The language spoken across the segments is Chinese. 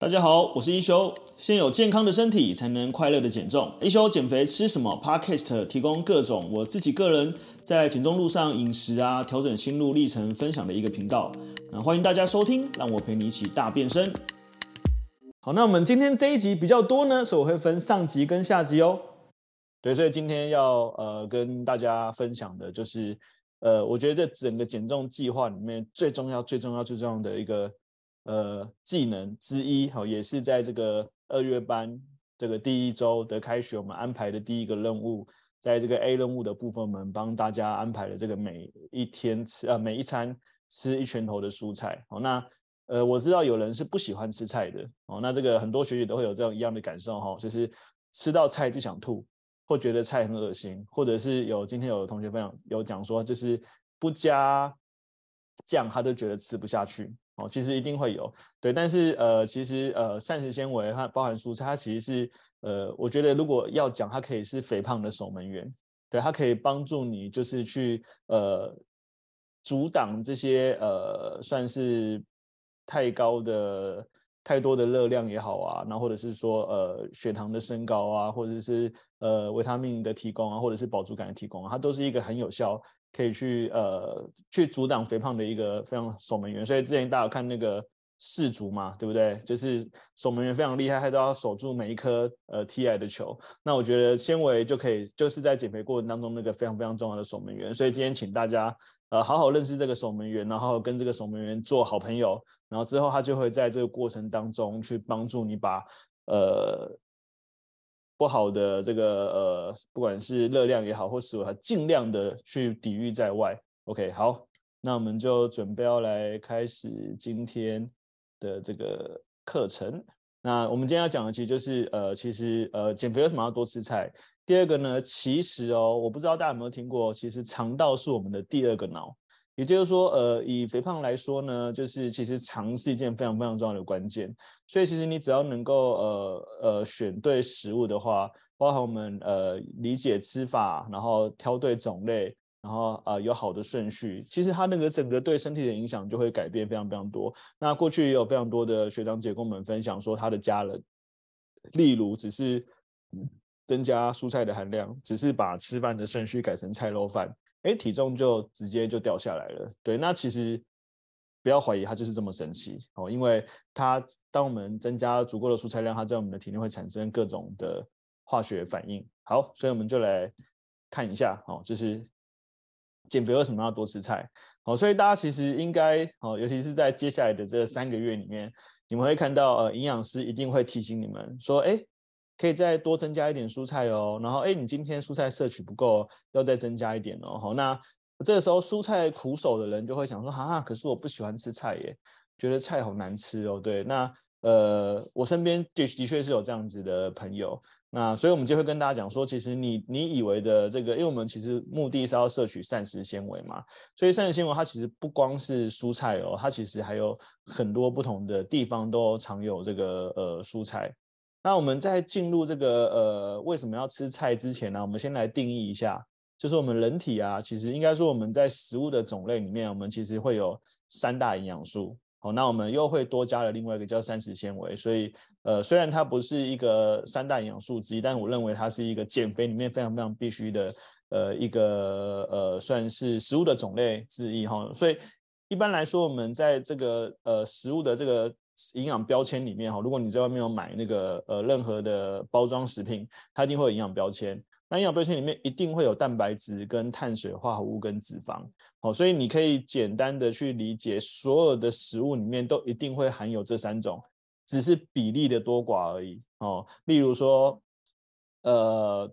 大家好，我是一休。先有健康的身体，才能快乐的减重。一休减肥吃什么？Podcast 提供各种我自己个人在减重路上饮食啊，调整心路历程分享的一个频道。那欢迎大家收听，让我陪你一起大变身。好，那我们今天这一集比较多呢，所以我会分上集跟下集哦。对，所以今天要呃跟大家分享的就是呃，我觉得这整个减重计划里面最重要、最重要、最重要的一个。呃，技能之一，好，也是在这个二月班这个第一周的开学，我们安排的第一个任务，在这个 A 任务的部分，我们帮大家安排了这个每一天吃啊，每一餐吃一拳头的蔬菜。好，那呃，我知道有人是不喜欢吃菜的，哦，那这个很多学姐都会有这样一样的感受哈，就是吃到菜就想吐，或觉得菜很恶心，或者是有今天有同学分享有讲说，就是不加酱他都觉得吃不下去。哦，其实一定会有，对，但是呃，其实呃，膳食纤维它包含蔬菜，它其实是呃，我觉得如果要讲，它可以是肥胖的守门员，对，它可以帮助你就是去呃阻挡这些呃算是太高的太多的热量也好啊，那或者是说呃血糖的升高啊，或者是呃维他命的提供啊，或者是饱足感的提供啊，它都是一个很有效。可以去呃去阻挡肥胖的一个非常守门员，所以之前大家有看那个世足嘛，对不对？就是守门员非常厉害，他都要守住每一颗呃踢来的球。那我觉得纤维就可以就是在减肥过程当中那个非常非常重要的守门员。所以今天请大家呃好好认识这个守门员，然后跟这个守门员做好朋友，然后之后他就会在这个过程当中去帮助你把呃。不好的这个呃，不管是热量也好，或食物，它尽量的去抵御在外。OK，好，那我们就准备要来开始今天的这个课程。那我们今天要讲的其实就是呃，其实呃，减肥为什么要多吃菜？第二个呢，其实哦，我不知道大家有没有听过，其实肠道是我们的第二个脑。也就是说，呃，以肥胖来说呢，就是其实肠是一件非常非常重要的关键。所以其实你只要能够呃呃选对食物的话，包含我们呃理解吃法，然后挑对种类，然后呃有好的顺序，其实它那个整个对身体的影响就会改变非常非常多。那过去也有非常多的学长姐跟我们分享说，他的家人，例如只是增加蔬菜的含量，只是把吃饭的顺序改成菜肉饭。哎，体重就直接就掉下来了。对，那其实不要怀疑，它就是这么神奇哦。因为它当我们增加足够的蔬菜量，它在我们的体内会产生各种的化学反应。好，所以我们就来看一下哦，就是减肥为什么要多吃菜？哦，所以大家其实应该哦，尤其是在接下来的这三个月里面，你们会看到呃，营养师一定会提醒你们说，哎。可以再多增加一点蔬菜哦，然后哎，你今天蔬菜摄取不够，要再增加一点哦。好，那这个时候蔬菜苦手的人就会想说，哈、啊，可是我不喜欢吃菜耶，觉得菜好难吃哦。对，那呃，我身边的的确是有这样子的朋友，那所以我们就会跟大家讲说，其实你你以为的这个，因为我们其实目的是要摄取膳食纤维嘛，所以膳食纤维它其实不光是蔬菜哦，它其实还有很多不同的地方都常有这个呃蔬菜。那我们在进入这个呃为什么要吃菜之前呢，我们先来定义一下，就是我们人体啊，其实应该说我们在食物的种类里面，我们其实会有三大营养素。好，那我们又会多加了另外一个叫膳食纤维，所以呃虽然它不是一个三大营养素之一，但我认为它是一个减肥里面非常非常必须的呃一个呃算是食物的种类之一哈。所以一般来说，我们在这个呃食物的这个。营养标签里面哈，如果你在外面有买那个呃任何的包装食品，它一定会有营养标签。那营养标签里面一定会有蛋白质、跟碳水化合物跟脂肪。好，所以你可以简单的去理解，所有的食物里面都一定会含有这三种，只是比例的多寡而已。哦，例如说，呃，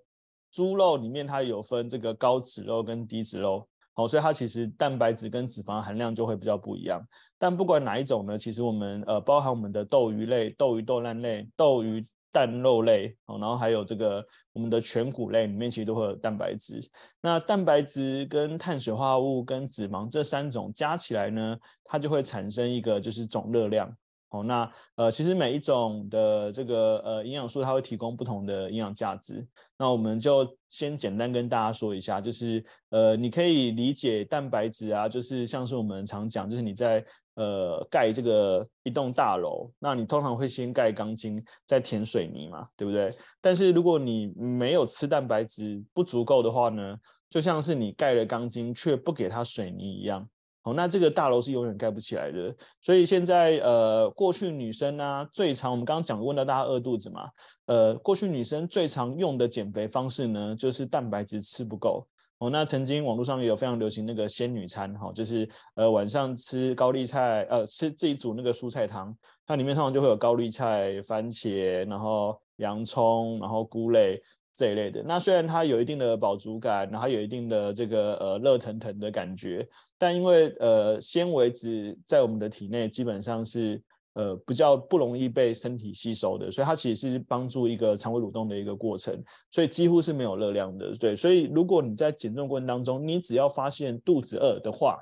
猪肉里面它有分这个高脂肉跟低脂肉。哦，所以它其实蛋白质跟脂肪含量就会比较不一样。但不管哪一种呢，其实我们呃包含我们的豆鱼类、豆鱼豆烂类、豆鱼蛋肉类，哦然后还有这个我们的全谷类里面其实都会有蛋白质。那蛋白质跟碳水化合物跟脂肪这三种加起来呢，它就会产生一个就是总热量。哦，那呃，其实每一种的这个呃营养素，它会提供不同的营养价值。那我们就先简单跟大家说一下，就是呃，你可以理解蛋白质啊，就是像是我们常讲，就是你在呃盖这个一栋大楼，那你通常会先盖钢筋，再填水泥嘛，对不对？但是如果你没有吃蛋白质不足够的话呢，就像是你盖了钢筋却不给它水泥一样。哦，那这个大楼是永远盖不起来的。所以现在，呃，过去女生呢、最常我们刚刚讲问到大家饿肚子嘛，呃，过去女生最常用的减肥方式呢，就是蛋白质吃不够。哦，那曾经网络上也有非常流行那个仙女餐，哈、就是呃晚上吃高丽菜，呃，吃自己煮那个蔬菜汤，它里面通常就会有高丽菜、番茄，然后洋葱，然后菇类。这一类的，那虽然它有一定的饱足感，然后有一定的这个呃热腾腾的感觉，但因为呃纤维质在我们的体内基本上是呃比较不容易被身体吸收的，所以它其实是帮助一个肠胃蠕动的一个过程，所以几乎是没有热量的。对，所以如果你在减重过程当中，你只要发现肚子饿的话，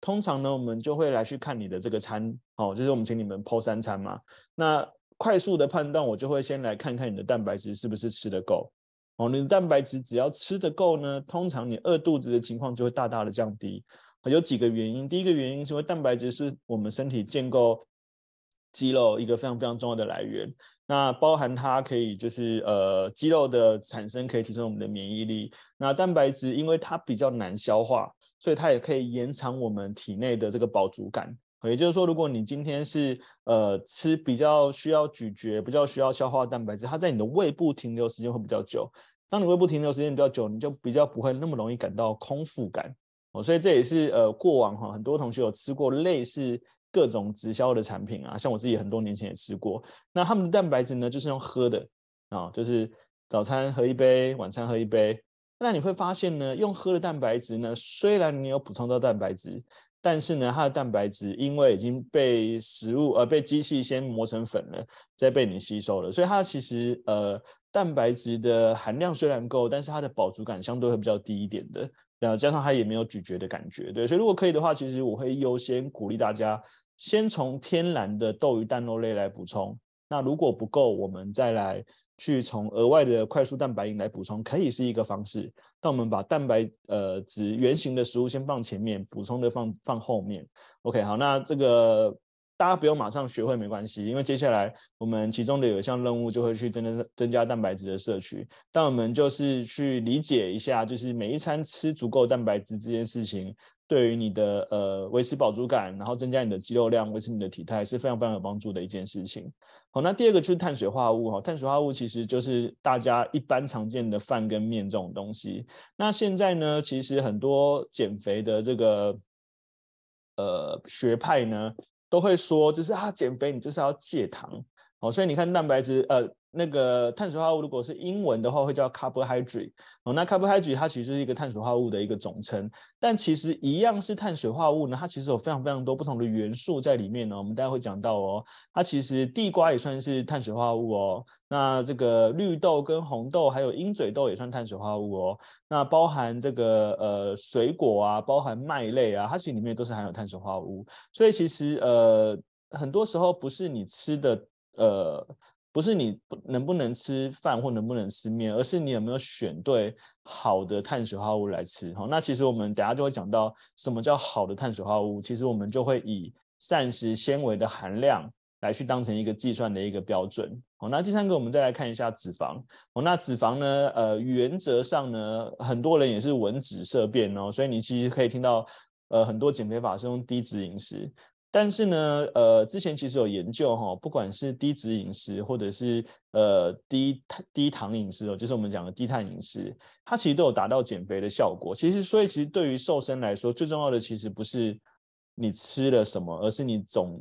通常呢我们就会来去看你的这个餐，哦，就是我们请你们剖三餐嘛。那快速的判断，我就会先来看看你的蛋白质是不是吃得够。哦，你的蛋白质只要吃得够呢，通常你饿肚子的情况就会大大的降低。有几个原因，第一个原因是因为蛋白质是我们身体建构肌肉一个非常非常重要的来源，那包含它可以就是呃肌肉的产生可以提升我们的免疫力。那蛋白质因为它比较难消化，所以它也可以延长我们体内的这个饱足感。也就是说，如果你今天是呃吃比较需要咀嚼、比较需要消化蛋白质，它在你的胃部停留时间会比较久。当你胃部停留时间比较久，你就比较不会那么容易感到空腹感哦。所以这也是呃过往哈很多同学有吃过类似各种直销的产品啊，像我自己很多年前也吃过。那他们的蛋白质呢，就是用喝的啊，就是早餐喝一杯，晚餐喝一杯。那你会发现呢，用喝的蛋白质呢，虽然你有补充到蛋白质。但是呢，它的蛋白质因为已经被食物呃被机器先磨成粉了，再被你吸收了，所以它其实呃蛋白质的含量虽然够，但是它的饱足感相对会比较低一点的，然后加上它也没有咀嚼的感觉，对，所以如果可以的话，其实我会优先鼓励大家先从天然的豆鱼蛋肉类来补充，那如果不够，我们再来。去从额外的快速蛋白饮来补充，可以是一个方式。但我们把蛋白呃质原型的食物先放前面，补充的放放后面。OK，好，那这个大家不用马上学会没关系，因为接下来我们其中的有一项任务就会去增加增加蛋白质的摄取。但我们就是去理解一下，就是每一餐吃足够蛋白质这件事情。对于你的呃维持饱足感，然后增加你的肌肉量，维持你的体态是非常非常有帮助的一件事情。好，那第二个就是碳水化合物哈，碳水化合物其实就是大家一般常见的饭跟面这种东西。那现在呢，其实很多减肥的这个呃学派呢，都会说，就是啊减肥你就是要戒糖。哦，所以你看蛋白质呃。那个碳水化合物如果是英文的话，会叫 carbohydrate 哦。那 carbohydrate 它其实是一个碳水化合物的一个总称，但其实一样是碳水化合物呢，它其实有非常非常多不同的元素在里面呢。我们待会会讲到哦，它其实地瓜也算是碳水化合物哦。那这个绿豆跟红豆还有鹰嘴豆也算碳水化合物哦。那包含这个呃水果啊，包含麦类啊，它其实里面都是含有碳水化合物。所以其实呃很多时候不是你吃的呃。不是你能不能吃饭或能不能吃面，而是你有没有选对好的碳水化合物来吃。好，那其实我们等下就会讲到什么叫好的碳水化合物。其实我们就会以膳食纤维的含量来去当成一个计算的一个标准。好，那第三个我们再来看一下脂肪。哦，那脂肪呢，呃，原则上呢，很多人也是闻脂色变哦，所以你其实可以听到，呃，很多减肥法是用低脂饮食。但是呢，呃，之前其实有研究哈，不管是低脂饮食或者是呃低碳低糖饮食哦，就是我们讲的低碳饮食，它其实都有达到减肥的效果。其实，所以其实对于瘦身来说，最重要的其实不是你吃了什么，而是你总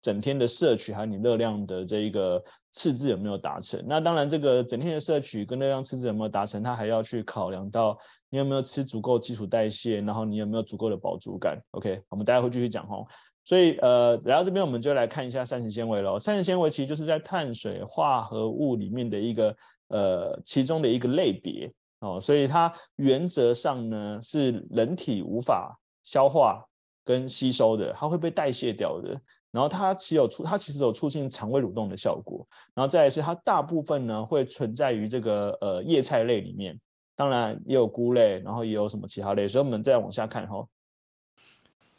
整天的摄取还有你热量的这一个赤字有没有达成。那当然，这个整天的摄取跟热量赤字有没有达成，它还要去考量到你有没有吃足够基础代谢，然后你有没有足够的饱足感。OK，我们待会会继续讲哦。所以，呃，来到这边，我们就来看一下膳食纤维喽。膳食纤维其实就是在碳水化合物里面的一个，呃，其中的一个类别哦。所以它原则上呢，是人体无法消化跟吸收的，它会被代谢掉的。然后它其有促，它其实有促进肠胃蠕动的效果，然后再来是它大部分呢会存在于这个呃叶菜类里面，当然也有菇类，然后也有什么其他类，所以我们再往下看哈。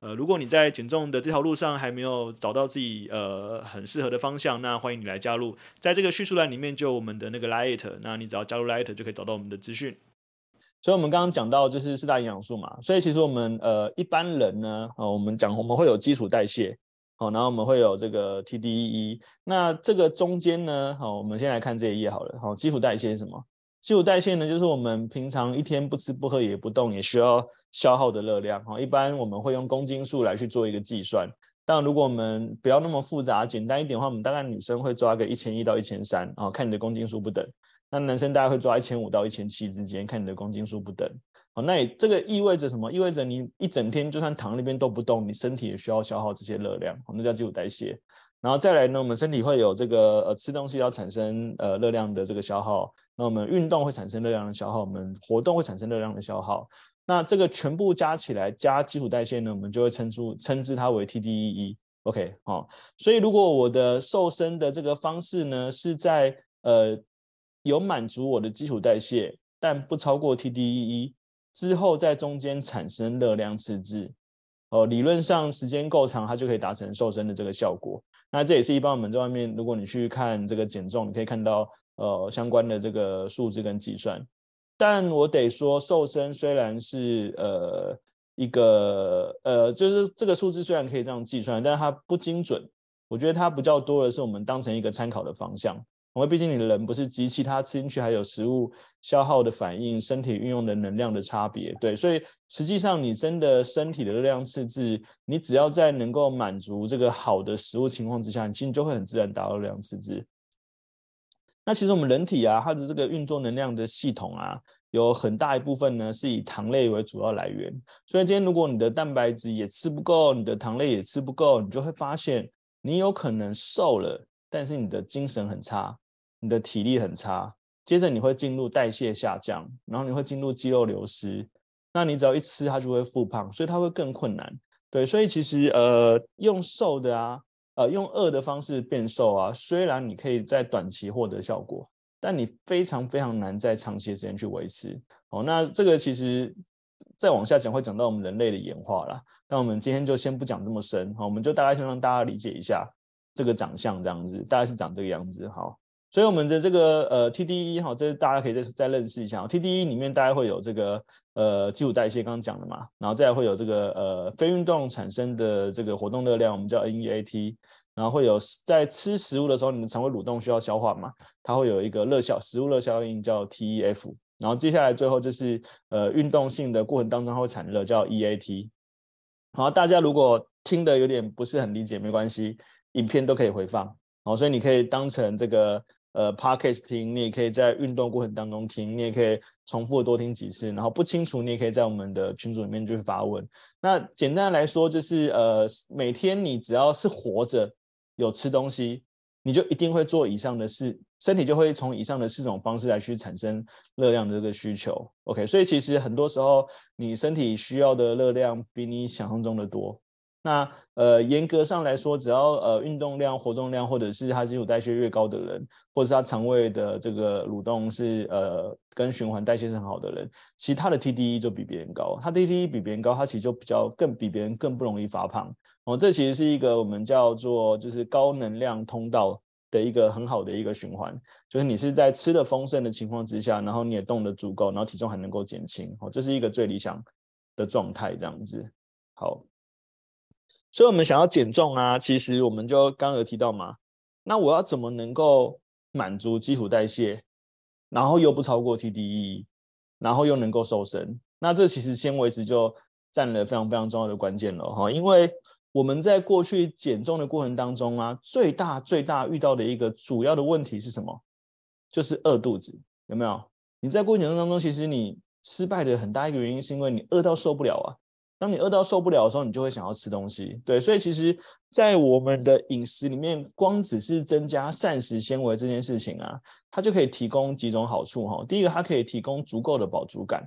呃，如果你在减重的这条路上还没有找到自己呃很适合的方向，那欢迎你来加入，在这个叙述栏里面就有我们的那个 Light，那你只要加入 Light 就可以找到我们的资讯。所以，我们刚刚讲到就是四大营养素嘛，所以其实我们呃一般人呢，呃，我们讲我们会有基础代谢，哦，然后我们会有这个 TDEE，那这个中间呢，好，我们先来看这一页好了，好，基础代谢是什么？基础代谢呢，就是我们平常一天不吃不喝也不动也需要消耗的热量哈。一般我们会用公斤数来去做一个计算。但如果我们不要那么复杂，简单一点的话，我们大概女生会抓个一千一到一千三啊，看你的公斤数不等。那男生大概会抓一千五到一千七之间，看你的公斤数不等。好，那这个意味着什么？意味着你一整天就算躺那边都不动，你身体也需要消耗这些热量，那叫基础代谢。然后再来呢，我们身体会有这个呃吃东西要产生呃热量的这个消耗。那我们运动会产生热量的消耗，我们活动会产生热量的消耗。那这个全部加起来加基础代谢呢，我们就会称出称之它为 TDEE。OK，好，所以如果我的瘦身的这个方式呢，是在呃有满足我的基础代谢，但不超过 TDEE 之后，在中间产生热量赤字，呃，理论上时间够长，它就可以达成瘦身的这个效果。那这也是一般我们在外面，如果你去看这个减重，你可以看到。呃，相关的这个数字跟计算，但我得说，瘦身虽然是呃一个呃，就是这个数字虽然可以这样计算，但是它不精准。我觉得它比较多的是我们当成一个参考的方向，因为毕竟你的人不是机器，它吃进去还有食物消耗的反应，身体运用的能量的差别。对，所以实际上你真的身体的热量赤字，你只要在能够满足这个好的食物情况之下，你其实就会很自然达到热量赤字。那其实我们人体啊，它的这个运作能量的系统啊，有很大一部分呢是以糖类为主要来源。所以今天如果你的蛋白质也吃不够，你的糖类也吃不够，你就会发现你有可能瘦了，但是你的精神很差，你的体力很差。接着你会进入代谢下降，然后你会进入肌肉流失。那你只要一吃，它就会复胖，所以它会更困难。对，所以其实呃，用瘦的啊。呃，用饿的方式变瘦啊，虽然你可以在短期获得效果，但你非常非常难在长期的时间去维持。哦，那这个其实再往下讲会讲到我们人类的演化啦。那我们今天就先不讲这么深，好，我们就大概先让大家理解一下这个长相这样子，大概是长这个样子。好，所以我们的这个呃 TDE 哈，这大家可以再再认识一下。TDE 里面大概会有这个呃基础代谢，刚刚讲的嘛，然后再会有这个呃非运动产生的这个活动热量，我们叫 NEAT。然后会有在吃食物的时候，你的肠胃蠕动需要消化嘛，它会有一个热效食物热效应叫 TEF。然后接下来最后就是呃运动性的过程当中它会产热叫 EAT。好，大家如果听的有点不是很理解，没关系，影片都可以回放。好，所以你可以当成这个呃 Podcast 听，你也可以在运动过程当中听，你也可以重复多听几次。然后不清楚，你也可以在我们的群组里面去发问。那简单来说就是呃每天你只要是活着。有吃东西，你就一定会做以上的事，身体就会从以上的四种方式来去产生热量的这个需求。OK，所以其实很多时候你身体需要的热量比你想象中的多。那呃，严格上来说，只要呃运动量、活动量，或者是他基础代谢越高的人，或者是他肠胃的这个蠕动是呃跟循环代谢是很好的人，其他的 TDE 就比别人高。他 TDE 比别人高，他其实就比较更比别人更不容易发胖。哦，这其实是一个我们叫做就是高能量通道的一个很好的一个循环，就是你是在吃的丰盛的情况之下，然后你也动得足够，然后体重还能够减轻。哦，这是一个最理想的状态，这样子。好。所以，我们想要减重啊，其实我们就刚刚有提到嘛，那我要怎么能够满足基础代谢，然后又不超过 TDE，然后又能够瘦身？那这其实纤维质就占了非常非常重要的关键了哈，因为我们在过去减重的过程当中啊，最大最大遇到的一个主要的问题是什么？就是饿肚子，有没有？你在过程当中，其实你失败的很大一个原因是因为你饿到受不了啊。当你饿到受不了的时候，你就会想要吃东西。对，所以其实，在我们的饮食里面，光只是增加膳食纤维这件事情啊，它就可以提供几种好处哈。第一个，它可以提供足够的饱足感；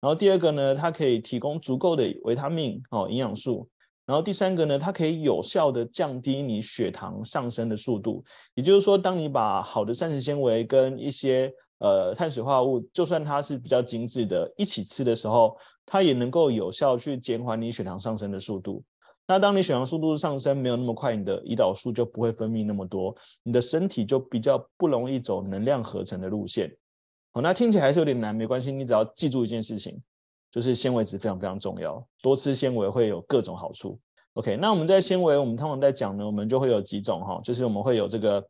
然后第二个呢，它可以提供足够的维他命哦，营养素。然后第三个呢，它可以有效的降低你血糖上升的速度。也就是说，当你把好的膳食纤维跟一些呃碳水化合物，就算它是比较精致的，一起吃的时候，它也能够有效去减缓你血糖上升的速度。那当你血糖速度上升没有那么快，你的胰岛素就不会分泌那么多，你的身体就比较不容易走能量合成的路线。好，那听起来还是有点难，没关系，你只要记住一件事情。就是纤维质非常非常重要，多吃纤维会有各种好处。OK，那我们在纤维，我们通常在讲呢，我们就会有几种哈，就是我们会有这个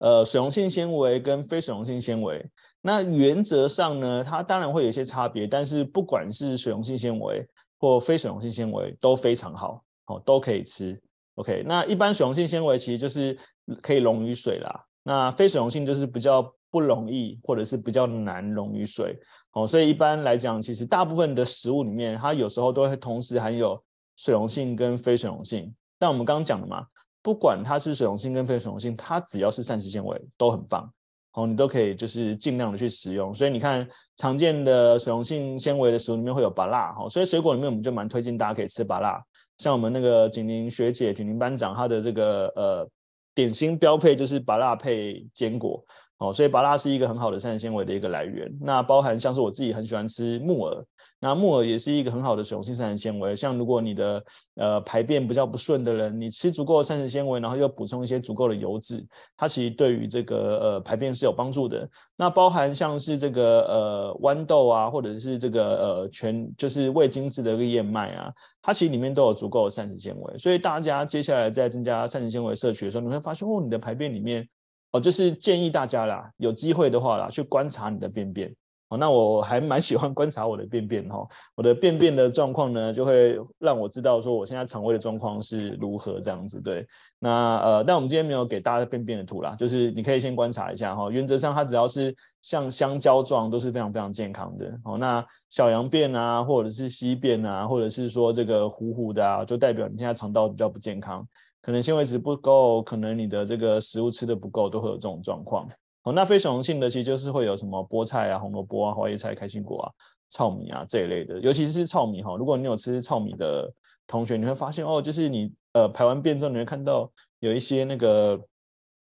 呃水溶性纤维跟非水溶性纤维。那原则上呢，它当然会有一些差别，但是不管是水溶性纤维或非水溶性纤维都非常好，哦都可以吃。OK，那一般水溶性纤维其实就是可以溶于水啦，那非水溶性就是比较。不容易，或者是比较难溶于水，哦，所以一般来讲，其实大部分的食物里面，它有时候都会同时含有水溶性跟非水溶性。但我们刚刚讲的嘛，不管它是水溶性跟非水溶性，它只要是膳食纤维都很棒，哦，你都可以就是尽量的去使用。所以你看，常见的水溶性纤维的食物里面会有芭乐，哈，所以水果里面我们就蛮推荐大家可以吃芭乐。像我们那个景宁学姐、景宁班长，她的这个呃点心标配就是芭乐配坚果。哦，所以芭乐是一个很好的膳食纤维的一个来源。那包含像是我自己很喜欢吃木耳，那木耳也是一个很好的水溶性膳食纤维。像如果你的呃排便比较不顺的人，你吃足够的膳食纤维，然后又补充一些足够的油脂，它其实对于这个呃排便是有帮助的。那包含像是这个呃豌豆啊，或者是这个呃全就是未精制的一个燕麦啊，它其实里面都有足够的膳食纤维。所以大家接下来在增加膳食纤维摄取的时候，你会发现哦，你的排便里面。哦，就是建议大家啦，有机会的话啦，去观察你的便便。哦，那我还蛮喜欢观察我的便便哈，我的便便的状况呢，就会让我知道说我现在肠胃的状况是如何这样子。对，那呃，但我们今天没有给大家便便的图啦，就是你可以先观察一下哈。原则上，它只要是像香蕉状，都是非常非常健康的。哦，那小羊便啊，或者是稀便啊，或者是说这个糊糊的啊，就代表你现在肠道比较不健康。可能纤维质不够，可能你的这个食物吃的不够，都会有这种状况。哦，那非水溶性的其实就是会有什么菠菜啊、红萝卜啊、花椰菜、开心果啊、糙米啊这一类的，尤其是糙米哈。如果你有吃糙米的同学，你会发现哦，就是你呃排完便之后，你会看到有一些那个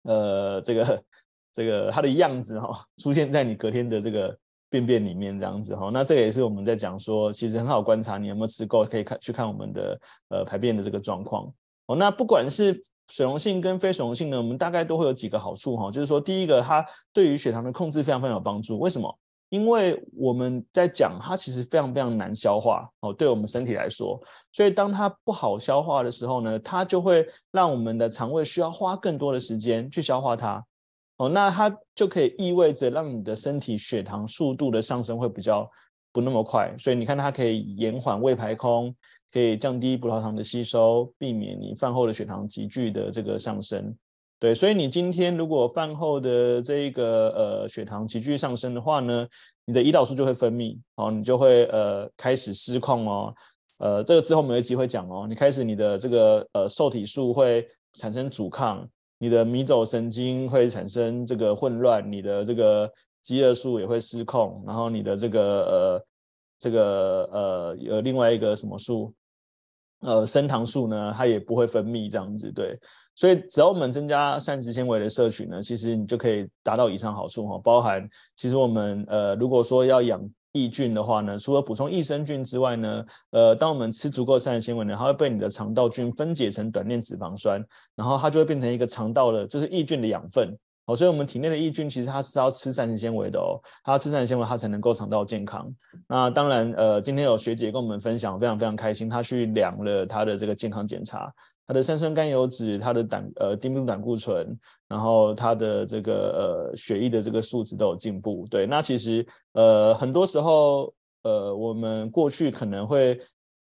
呃这个这个它的样子哈出现在你隔天的这个便便里面这样子哈。那这个也是我们在讲说，其实很好观察你有没有吃够，可以看去看我们的呃排便的这个状况。哦那不管是水溶性跟非水溶性呢，我们大概都会有几个好处哈，就是说，第一个，它对于血糖的控制非常非常有帮助。为什么？因为我们在讲它其实非常非常难消化哦，对我们身体来说，所以当它不好消化的时候呢，它就会让我们的肠胃需要花更多的时间去消化它哦，那它就可以意味着让你的身体血糖速度的上升会比较不那么快，所以你看它可以延缓胃排空。可以降低葡萄糖的吸收，避免你饭后的血糖急剧的这个上升。对，所以你今天如果饭后的这一个呃血糖急剧上升的话呢，你的胰岛素就会分泌，哦，你就会呃开始失控哦。呃，这个之后没有机会讲哦。你开始你的这个呃受体素会产生阻抗，你的迷走神经会产生这个混乱，你的这个饥饿素也会失控，然后你的这个呃这个呃有另外一个什么素？呃，升糖素呢，它也不会分泌这样子，对，所以只要我们增加膳食纤维的摄取呢，其实你就可以达到以上好处哈，包含其实我们呃，如果说要养益菌的话呢，除了补充益生菌之外呢，呃，当我们吃足够膳食纤维呢，它会被你的肠道菌分解成短链脂肪酸，然后它就会变成一个肠道的，就是益菌的养分。哦，所以我们体内的益菌其实它是要吃膳食纤维的哦，它要吃膳食纤维，它才能够肠道健康。那当然，呃，今天有学姐跟我们分享，非常非常开心，她去量了她的这个健康检查，她的三酸甘油脂、她的胆呃低密度胆固醇，然后她的这个呃血液的这个数值都有进步。对，那其实呃很多时候呃我们过去可能会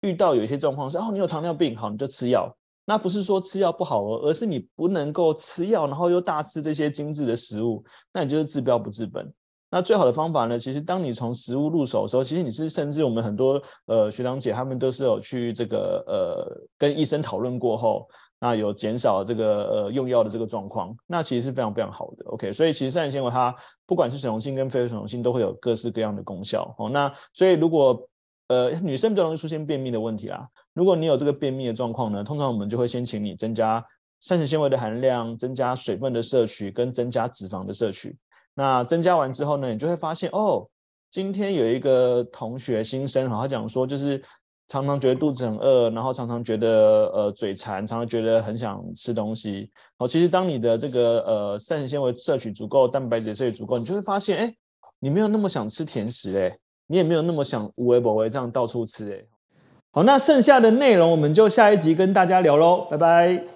遇到有一些状况是哦，你有糖尿病，好，你就吃药。那不是说吃药不好哦，而是你不能够吃药，然后又大吃这些精致的食物，那你就是治标不治本。那最好的方法呢，其实当你从食物入手的时候，其实你是甚至我们很多呃学长姐他们都是有去这个呃跟医生讨论过后，那有减少这个呃用药的这个状况，那其实是非常非常好的。OK，所以其实膳食纤维它不管是水溶性跟非水溶性都会有各式各样的功效哦。那所以如果呃，女生比较容易出现便秘的问题啦。如果你有这个便秘的状况呢，通常我们就会先请你增加膳食纤维的含量，增加水分的摄取，跟增加脂肪的摄取。那增加完之后呢，你就会发现哦，今天有一个同学新生哈，他讲说就是常常觉得肚子很饿，然后常常觉得呃嘴馋，常常觉得很想吃东西。哦，其实当你的这个呃膳食纤维摄取足够，蛋白质摄取足够，你就会发现，哎，你没有那么想吃甜食哎。你也没有那么想无为不为这样到处吃诶。好，那剩下的内容我们就下一集跟大家聊喽，拜拜。